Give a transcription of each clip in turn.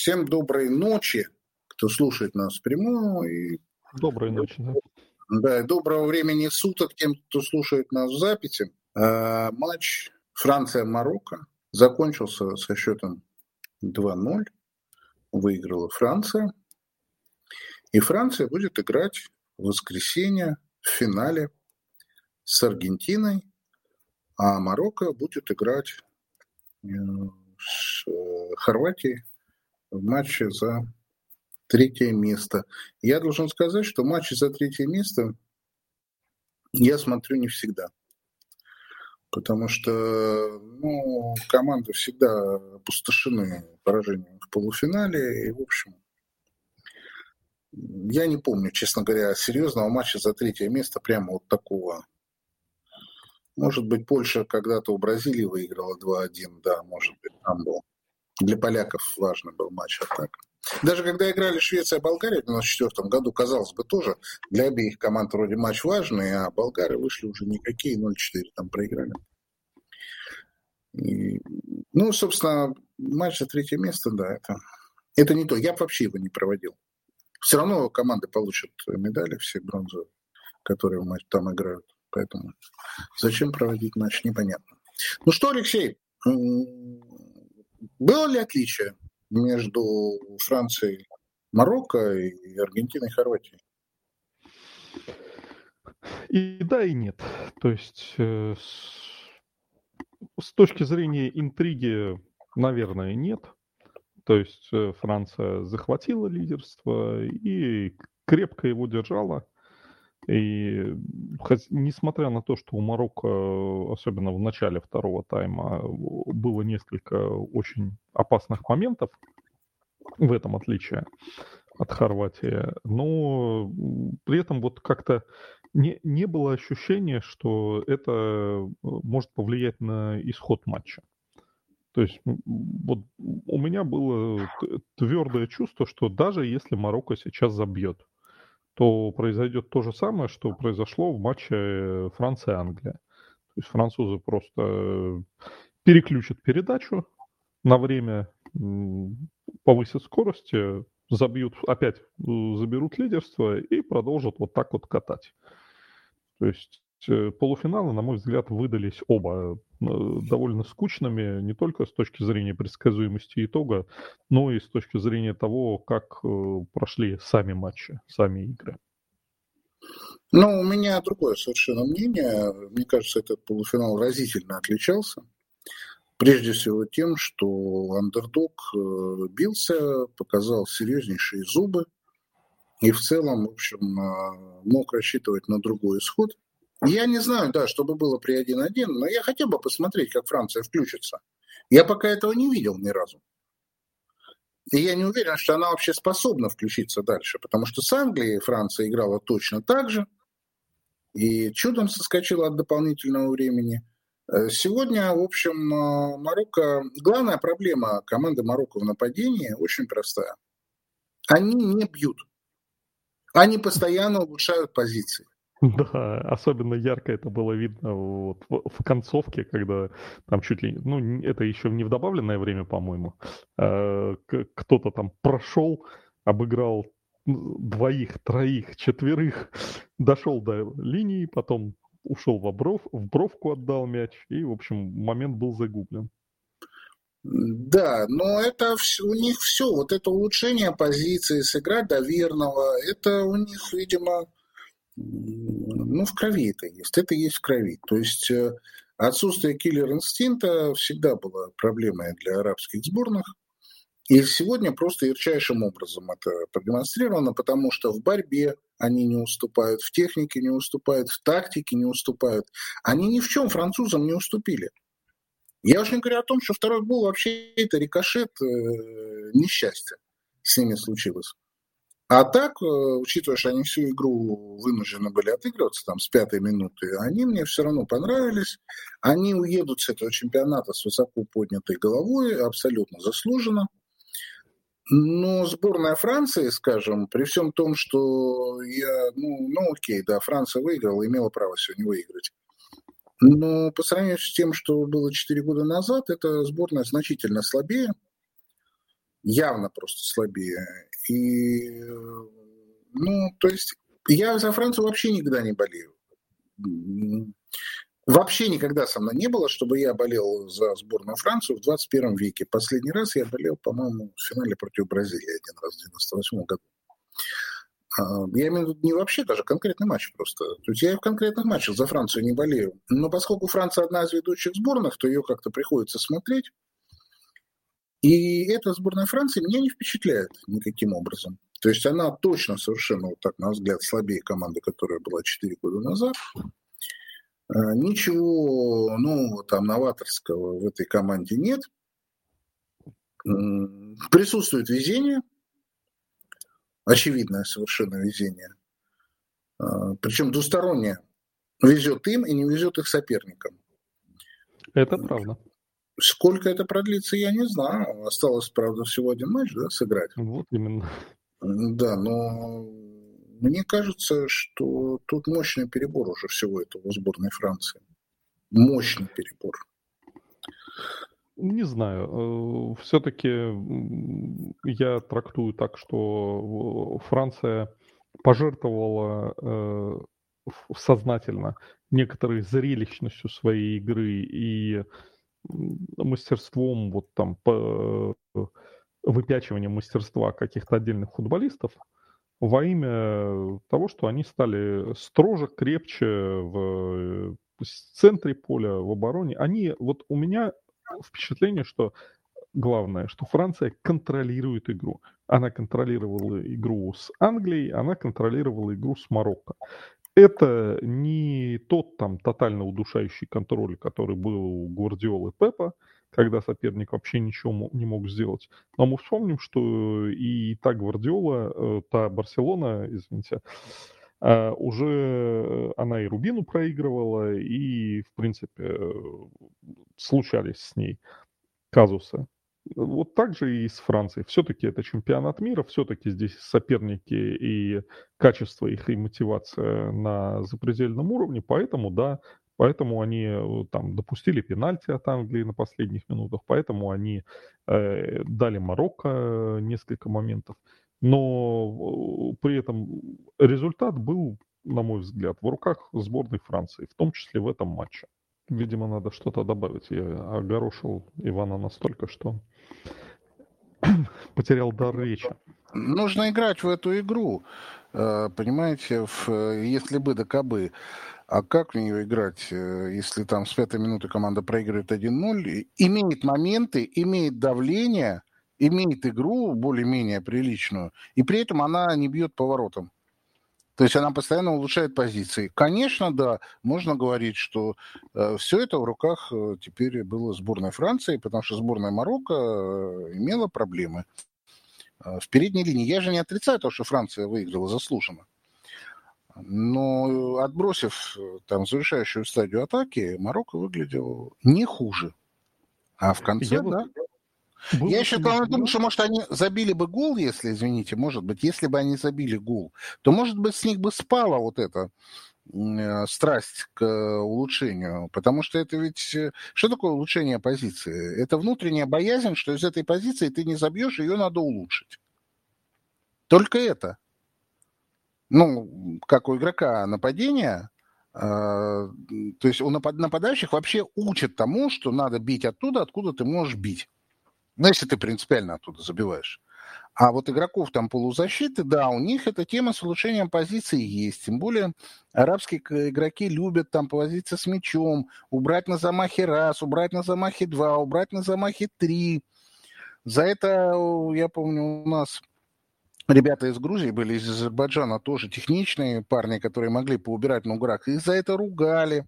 Всем доброй ночи, кто слушает нас прямую. И... Доброй ночи, да. Да, и доброго времени суток тем, кто слушает нас в записи. А, матч Франция-Марокко закончился со счетом 2-0. Выиграла Франция. И Франция будет играть в воскресенье в финале с Аргентиной, а Марокко будет играть э, с э, Хорватией в матче за третье место. Я должен сказать, что матчи за третье место я смотрю не всегда. Потому что ну, команды всегда опустошены поражением в полуфинале. И, в общем, я не помню, честно говоря, серьезного матча за третье место, прямо вот такого. Может быть, Польша когда-то у Бразилии выиграла 2-1, да, может быть, там был. Для поляков важный был матч, а так. Даже когда играли Швеция и Болгария в 1994 году, казалось бы, тоже для обеих команд вроде матч важный, а болгары вышли уже никакие, 0-4 там проиграли. И, ну, собственно, матч за третье место, да, это, это не то. Я вообще его не проводил. Все равно команды получат медали, все бронзовые, которые там играют. Поэтому зачем проводить матч, непонятно. Ну что, Алексей, было ли отличие между Францией, Марокко и Аргентиной Хорватией? И да, и нет. То есть э, с, с точки зрения интриги, наверное, нет. То есть э, Франция захватила лидерство и крепко его держала. И несмотря на то, что у Марокко, особенно в начале второго тайма, было несколько очень опасных моментов, в этом отличие от Хорватии, но при этом вот как-то не, не было ощущения, что это э, может повлиять на исход матча. То есть вот у меня было твердое чувство, что даже если Марокко сейчас забьет, то произойдет то же самое, что произошло в матче э, Франция-Англия. То есть французы просто э, переключат передачу на время, повысят скорость, забьют, опять э, заберут лидерство и продолжат вот так вот катать. То есть полуфиналы, на мой взгляд, выдались оба довольно скучными, не только с точки зрения предсказуемости итога, но и с точки зрения того, как э, прошли сами матчи, сами игры. Ну, у меня другое совершенно мнение. Мне кажется, этот полуфинал разительно отличался. Прежде всего тем, что андердог э, бился, показал серьезнейшие зубы и в целом, в общем, э, мог рассчитывать на другой исход – я не знаю, да, чтобы было при 1-1, но я хотел бы посмотреть, как Франция включится. Я пока этого не видел ни разу. И я не уверен, что она вообще способна включиться дальше, потому что с Англией Франция играла точно так же, и чудом соскочила от дополнительного времени. Э, сегодня, в общем, э, Марокко... Главная проблема команды Марокко в нападении очень простая. Они не бьют. Они постоянно улучшают позиции. Да, особенно ярко это было видно вот в концовке, когда там чуть ли, ну, это еще не в добавленное время, по-моему, а, кто-то там прошел, обыграл двоих, троих, четверых, дошел до линии, потом ушел в, обров, в бровку отдал мяч, и, в общем, момент был загублен. Да, но это у них все, вот это улучшение позиции, сыграть до верного, это у них, видимо, ну, в крови это есть. Это есть в крови. То есть э, отсутствие киллер-инстинкта всегда было проблемой для арабских сборных. И сегодня просто ярчайшим образом это продемонстрировано, потому что в борьбе они не уступают, в технике не уступают, в тактике не уступают. Они ни в чем французам не уступили. Я уже не говорю о том, что второй гол вообще это рикошет э, несчастья с ними случилось. А так, э, учитывая, что они всю игру вынуждены были отыгрываться там с пятой минуты, они мне все равно понравились. Они уедут с этого чемпионата с высоко поднятой головой, абсолютно заслуженно. Но сборная Франции, скажем, при всем том, что я, ну, ну окей, да, Франция выиграла, имела право сегодня выиграть. Но по сравнению с тем, что было 4 года назад, эта сборная значительно слабее. Явно просто слабее. И, ну, то есть я за Францию вообще никогда не болею. Вообще никогда со мной не было, чтобы я болел за сборную Францию в 21 веке. Последний раз я болел, по-моему, в финале против Бразилии один раз в 98 году. А, я имею в виду не вообще даже конкретный матч просто. То есть я в конкретных матчах за Францию не болею. Но поскольку Франция одна из ведущих сборных, то ее как-то приходится смотреть. И эта сборная Франции меня не впечатляет никаким образом. То есть она точно совершенно, вот так, на взгляд, слабее команды, которая была 4 года назад. А, ничего, ну, там, новаторского в этой команде нет. Присутствует везение, очевидное совершенно везение. А, Причем двустороннее. Везет им и не везет их соперникам. Это правда. Сколько это продлится, я не знаю. Осталось, правда, всего один матч да, сыграть. Вот именно. Да, но мне кажется, что тут мощный перебор уже всего этого у сборной Франции. Мощный перебор. Не знаю. Э, Все-таки я трактую так, что Франция пожертвовала э, сознательно некоторой зрелищностью своей игры и мастерством, вот там, по выпячиванием мастерства каких-то отдельных футболистов во имя того, что они стали строже, крепче в центре поля, в обороне. Они, вот у меня впечатление, что главное, что Франция контролирует игру. Она контролировала игру с Англией, она контролировала игру с Марокко. Это не тот там тотально удушающий контроль, который был у Гвардиолы Пепа, когда соперник вообще ничего не мог сделать. Но мы вспомним, что и та Гвардиола, э, та Барселона, извините, а, уже она и Рубину проигрывала, и, в принципе, случались с ней казусы. Вот так же и с Францией. Все-таки это чемпионат мира, все-таки здесь соперники и качество их и мотивация на запредельном уровне, поэтому, да, поэтому они э, там допустили пенальти от Англии на последних минутах, поэтому они э, дали Марокко несколько моментов но при этом результат был, на мой взгляд, в руках сборной Франции, в том числе в этом матче. Видимо, надо что-то добавить. Я огорошил Ивана настолько, что потерял дар речи. Нужно играть в эту игру, э, понимаете, в, если бы да кабы. А как в нее играть, э, если там с пятой минуты команда проигрывает 1-0, имеет моменты, имеет давление, имеет игру более-менее приличную, и при этом она не бьет поворотом. То есть она постоянно улучшает позиции. Конечно, да, можно говорить, что э, все это в руках э, теперь было сборной Франции, потому что сборная Марокко э, имела проблемы э, в передней линии. Я же не отрицаю то, что Франция выиграла заслуженно. Но отбросив э, там завершающую стадию атаки, Марокко выглядел не хуже. А в конце, Я да. Вот было Я еще думаю, что, может, они забили бы гол, если, извините, может быть, если бы они забили гол, то, может быть, с них бы спала вот эта э, страсть к улучшению, потому что это ведь... Э, что такое улучшение позиции? Это внутренняя боязнь, что из этой позиции ты не забьешь, ее надо улучшить. Только это. Ну, как у игрока нападения, э, то есть у нападающих вообще учат тому, что надо бить оттуда, откуда ты можешь бить. Ну, если ты принципиально оттуда забиваешь. А вот игроков там полузащиты, да, у них эта тема с улучшением позиции есть. Тем более арабские игроки любят там повозиться с мячом, убрать на замахе раз, убрать на замахе два, убрать на замахе три. За это, я помню, у нас ребята из Грузии были, из Азербайджана тоже техничные парни, которые могли поубирать на уграх, и за это ругали.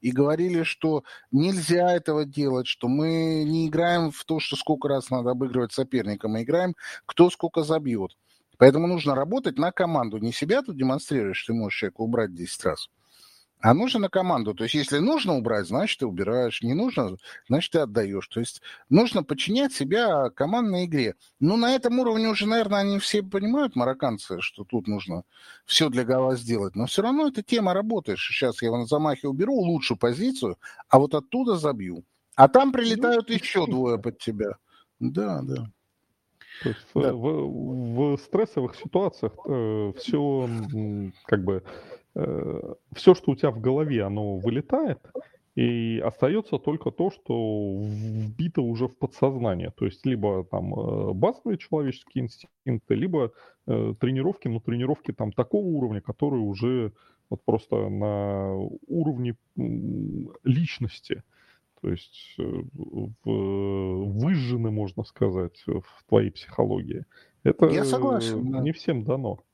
И говорили, что нельзя этого делать, что мы не играем в то, что сколько раз надо обыгрывать соперника, мы играем, кто сколько забьет. Поэтому нужно работать на команду. Не себя тут демонстрируешь, ты можешь человека убрать 10 раз, а нужно на команду. То есть, если нужно убрать, значит, ты убираешь. Не нужно, значит, ты отдаешь. То есть, нужно подчинять себя командной игре. Ну, на этом уровне уже, наверное, они все понимают, марокканцы, что тут нужно все для гола сделать. Но все равно эта тема работает. Сейчас я на замахе уберу лучшую позицию, а вот оттуда забью. А там прилетают ну, еще двое под тебя. Да, да. То есть да. в, в стрессовых ситуациях э, все как бы э, все, что у тебя в голове, оно вылетает, и остается только то, что вбито уже в подсознание. То есть либо там э, базовые человеческие инстинкты, либо э, тренировки, но тренировки там такого уровня, которые уже вот просто на уровне личности. То есть э, выжжены, можно сказать, в твоей психологии. Это Я согласен, да. не всем дано.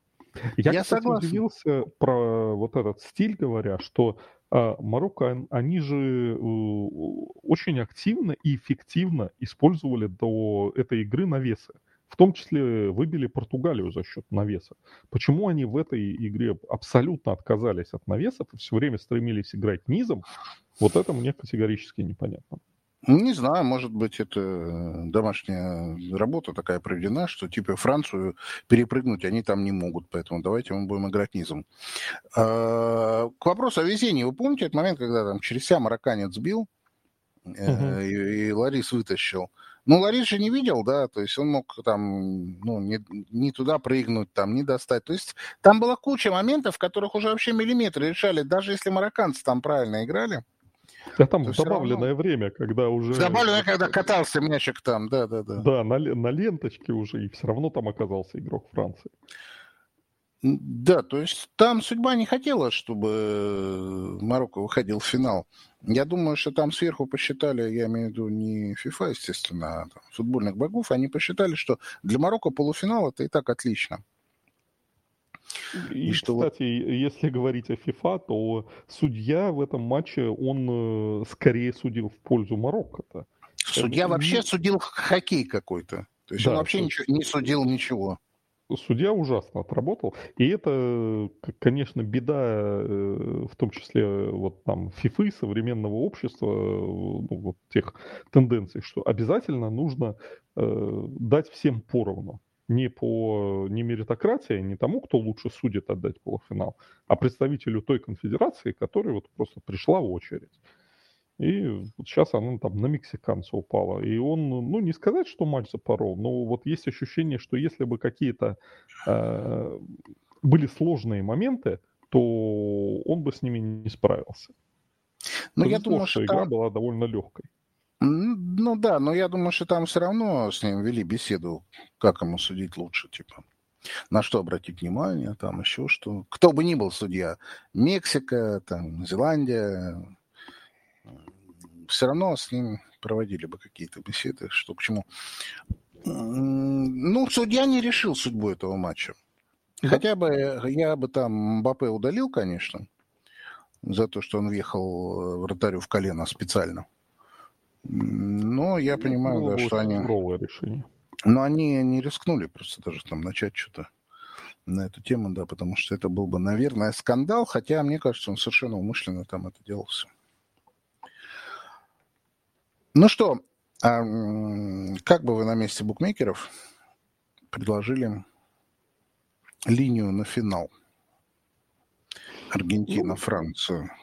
Я, Я кстати, согласен. удивился про вот этот стиль, говоря, что а, Марокко, они же э, очень активно и эффективно использовали до этой игры навесы. В том числе выбили Португалию за счет навеса. Почему они в этой игре абсолютно отказались от навесов и все время стремились играть низом, вот это мне категорически непонятно. Не знаю, может быть, это домашняя работа такая проведена, что типа Францию перепрыгнуть они там не могут, поэтому давайте мы будем играть низом. А, к вопросу о везении. Вы помните этот момент, когда там через себя марокканец сбил, угу. и, и Ларис вытащил? Ну, Ларис же не видел, да, то есть он мог там, ну, не, не туда прыгнуть, там, не достать. То есть там была куча моментов, в которых уже вообще миллиметры решали, даже если марокканцы там правильно играли. Да там в добавленное равно... время, когда уже... В добавленное, когда катался мячик там, да-да-да. Да, на, на ленточке уже, и все равно там оказался игрок Франции. Да, то есть там судьба не хотела, чтобы Марокко выходил в финал. Я думаю, что там сверху посчитали, я имею в виду не FIFA, естественно, а там, футбольных богов, они посчитали, что для Марокко полуфинал это и так отлично. И, и что кстати, если говорить о FIFA, то судья в этом матче, он э, скорее судил в пользу Марокко-то. Судья это... вообще судил хоккей какой-то. То есть да, он вообще что... ничего, не судил ничего. Судья ужасно отработал. И это, конечно, беда, э, в том числе вот там ФИФы, современного общества, ну, вот тех тенденций, что обязательно нужно э, дать всем поровну не по не меритократии, не тому, кто лучше судит отдать полуфинал, а представителю той конфедерации, которая вот просто пришла в очередь. И вот сейчас она там на мексиканца упала. И он, ну, не сказать, что матч запорол, но вот есть ощущение, что если бы какие-то э, были сложные моменты, то он бы с ними не справился. Но ну, я думаю, что игра там... была довольно легкой. Ну да, но я думаю, что там все равно с ним вели беседу, как ему судить лучше, типа. На что обратить внимание, там еще что. Кто бы ни был судья, Мексика, там, Зеландия, все равно с ним проводили бы какие-то беседы, что к чему. Ну, судья не решил судьбу этого матча. Хотя бы я бы там Мбаппе удалил, конечно, за то, что он въехал вратарю в колено специально. Но я ну, понимаю, да, что они... решение. Но они не рискнули просто даже там начать что-то на эту тему, да, потому что это был бы, наверное, скандал, хотя, мне кажется, он совершенно умышленно там это делался. Ну что, а, как бы вы на месте букмекеров предложили линию на финал? Аргентина, Франция.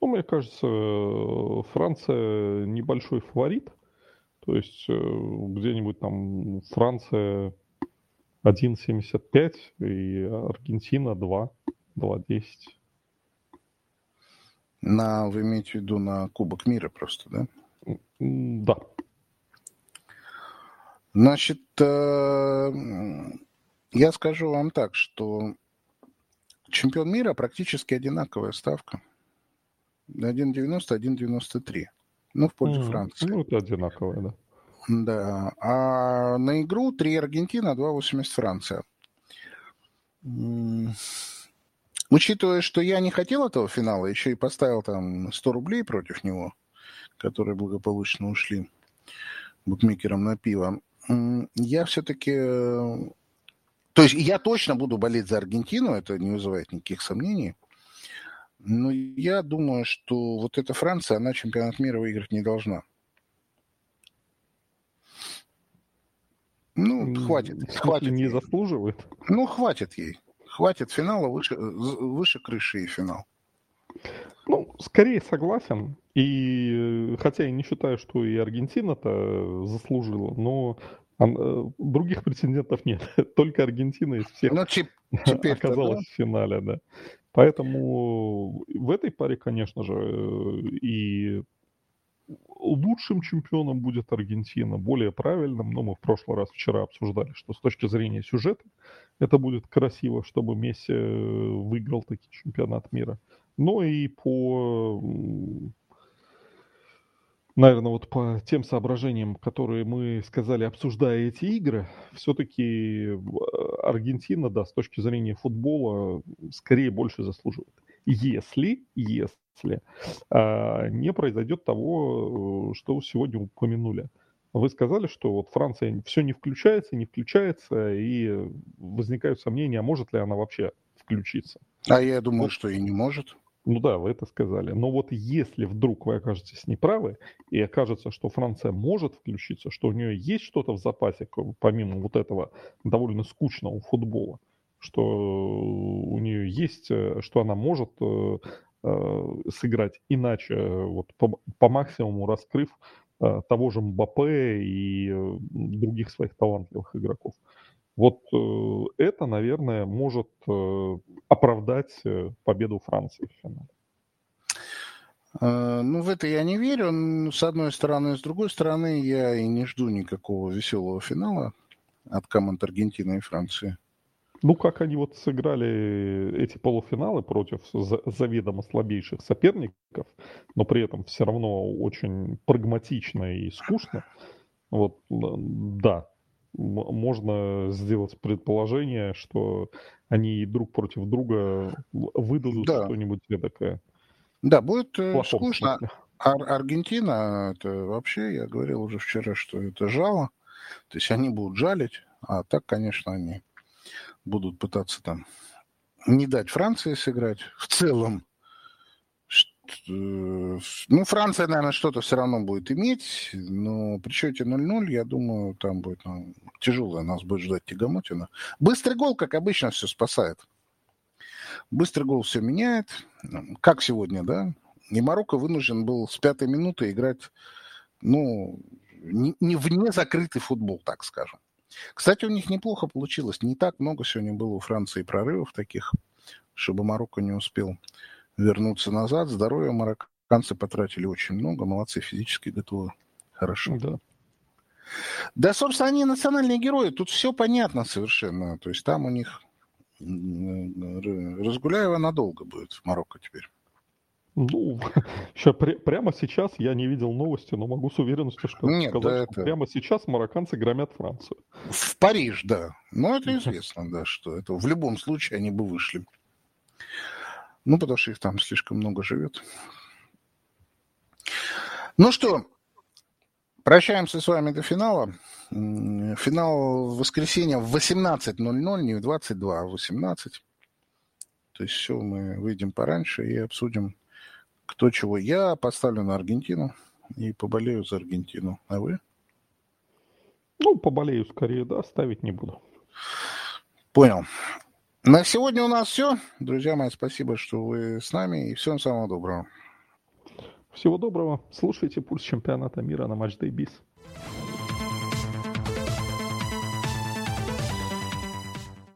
Ну, мне кажется, Франция небольшой фаворит. То есть э, где-нибудь там Франция 1,75 и Аргентина 2, 2,10. На, вы имеете в виду на Кубок мира просто, да? Да. Значит, э, я скажу вам так, что чемпион мира практически одинаковая ставка. 1,90, 1,93. Ну, в пользу mm, Франции. Ну, это одинаковое, да. Да. А на игру 3 Аргентина, 2,80 Франция. Учитывая, что я не хотел этого финала, еще и поставил там 100 рублей против него, которые благополучно ушли букмекерам на пиво, я все-таки... То есть я точно буду болеть за Аргентину, это не вызывает никаких сомнений. Ну, я думаю, что вот эта Франция, она чемпионат мира выиграть не должна. Ну, хватит. хватит не ей. заслуживает? Ну, хватит ей. Хватит финала, выше, выше крыши и финал. Ну, скорее согласен. И хотя я не считаю, что и Аргентина-то заслужила, но А, других претендентов нет. Только Аргентина из всех ну, теперь оказалась да? в финале, да. Поэтому в этой паре, конечно же, и лучшим чемпионом будет Аргентина, более правильным, но мы в прошлый раз вчера обсуждали, что с точки зрения сюжета это будет красиво, чтобы Месси выиграл таки чемпионат мира. Но и по наверное, вот по тем соображениям, которые мы сказали, обсуждая эти игры, все-таки э, Аргентина, да, с точки зрения футбола, скорее больше заслуживает. Если, если а, не произойдет того, что вы сегодня упомянули. Вы сказали, что вот Франция все не включается, не включается, и возникают сомнения, может ли она вообще включиться. А я думаю, вот. что и не может. Ну да, вы это сказали. Но вот если вдруг вы окажетесь неправы, и окажется, что Франция может включиться, что у нее есть что-то в запасе, помимо вот этого довольно скучного футбола, что у нее есть, э, что она может э, э, сыграть иначе, вот по, по максимуму раскрыв того же Мбаппе и других своих талантливых игроков. Вот э, это, наверное, может э, оправдать э, победу Франции в финале. Ну, в это я не верю. С одной стороны, с другой стороны, я и не жду никакого веселого финала от команд Аргентины и Франции. Ну, как они вот сыграли эти полуфиналы против заведомо слабейших соперников, но при этом все равно очень прагматично и скучно. Вот, да, можно сделать предположение, что они друг против друга выдадут да. что-нибудь такое. Да, будет э, скучно. Ар- Аргентина, это вообще, я говорил уже вчера, что это жало. То есть они будут жалить, а так, конечно, они будут пытаться там не дать Франции сыграть. В целом, ну, Франция, наверное, что-то все равно будет иметь, но при счете 0-0, я думаю, там будет ну, тяжелое, нас будет ждать тягомотина. Быстрый гол, как обычно, все спасает. Быстрый гол все меняет, как сегодня, да? И Марокко вынужден был с пятой минуты играть, ну, не, не вне закрытый футбол, так скажем. Кстати, у них неплохо получилось. Не так много сегодня было у Франции прорывов таких, чтобы Марокко не успел вернуться назад. Здоровья марокканцы потратили очень много. Молодцы, физически готовы. Хорошо. Да. Да, собственно, они национальные герои. Тут все понятно совершенно. То есть там у них Разгуляева надолго будет в Марокко теперь. Ну, еще при, прямо сейчас я не видел новости, но могу с уверенностью что Нет, сказать, да, что это... прямо сейчас марокканцы громят Францию. В Париж, да. Но это известно, да, что это в любом случае они бы вышли. Ну, потому что их там слишком много живет. Ну что, прощаемся с вами до финала. Финал в воскресенье в 18.00, не в 22, а в 18. То есть все, мы выйдем пораньше и обсудим, кто чего. Я поставлю на Аргентину и поболею за Аргентину. А вы? Ну, поболею скорее, да, ставить не буду. Понял. На сегодня у нас все. Друзья мои, спасибо, что вы с нами. И всем самого доброго. Всего доброго. Слушайте пульс чемпионата мира на Матч Day.